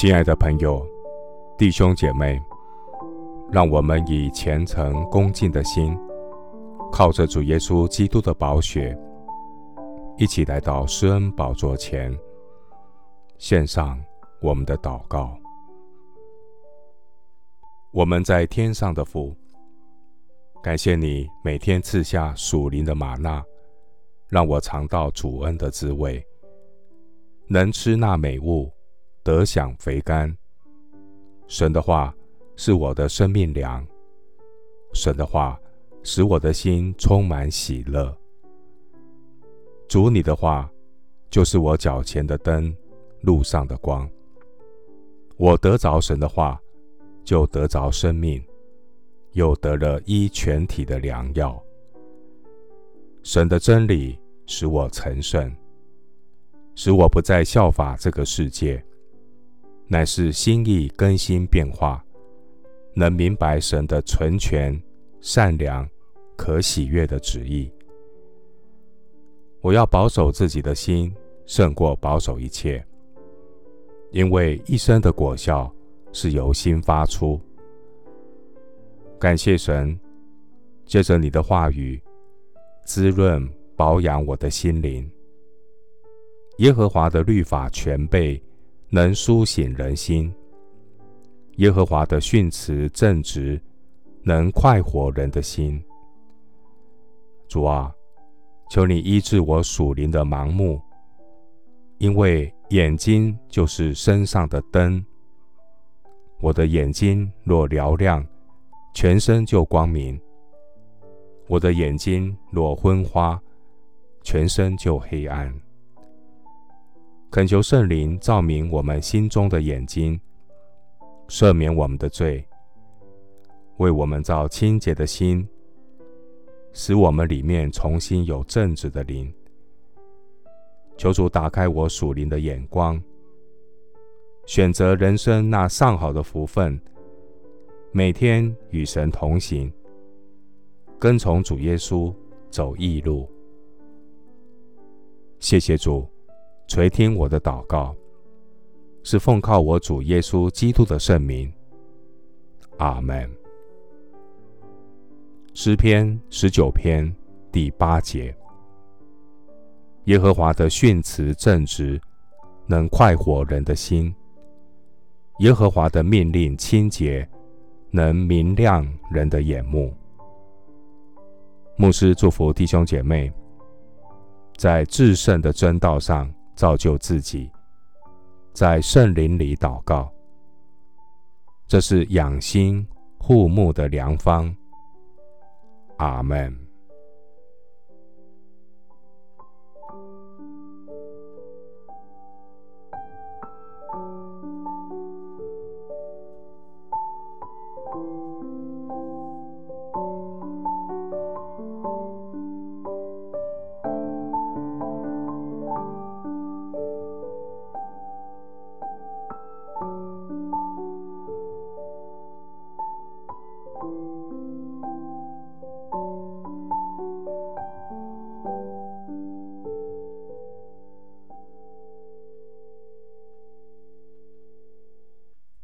亲爱的朋友、弟兄姐妹，让我们以虔诚恭敬的心，靠着主耶稣基督的宝血，一起来到施恩宝座前，献上我们的祷告。我们在天上的父，感谢你每天赐下属灵的吗哪，让我尝到主恩的滋味，能吃那美物。得享肥甘。神的话是我的生命粮，神的话使我的心充满喜乐。主你的话就是我脚前的灯，路上的光。我得着神的话，就得着生命，又得了医全体的良药。神的真理使我成圣，使我不再效法这个世界。乃是心意更新变化，能明白神的纯全、善良、可喜悦的旨意。我要保守自己的心，胜过保守一切，因为一生的果效是由心发出。感谢神，借着你的话语滋润、保养我的心灵。耶和华的律法全备。能苏醒人心，耶和华的训词正直，能快活人的心。主啊，求你医治我属灵的盲目，因为眼睛就是身上的灯。我的眼睛若嘹亮，全身就光明；我的眼睛若昏花，全身就黑暗。恳求圣灵照明我们心中的眼睛，赦免我们的罪，为我们造清洁的心，使我们里面重新有正直的灵。求主打开我属灵的眼光，选择人生那上好的福分，每天与神同行，跟从主耶稣走义路。谢谢主。垂听我的祷告，是奉靠我主耶稣基督的圣名。阿门。诗篇十九篇第八节：耶和华的训词正直，能快活人的心；耶和华的命令清洁，能明亮人的眼目。牧师祝福弟兄姐妹，在至圣的真道上。造就自己，在圣灵里祷告，这是养心护目的良方。阿门。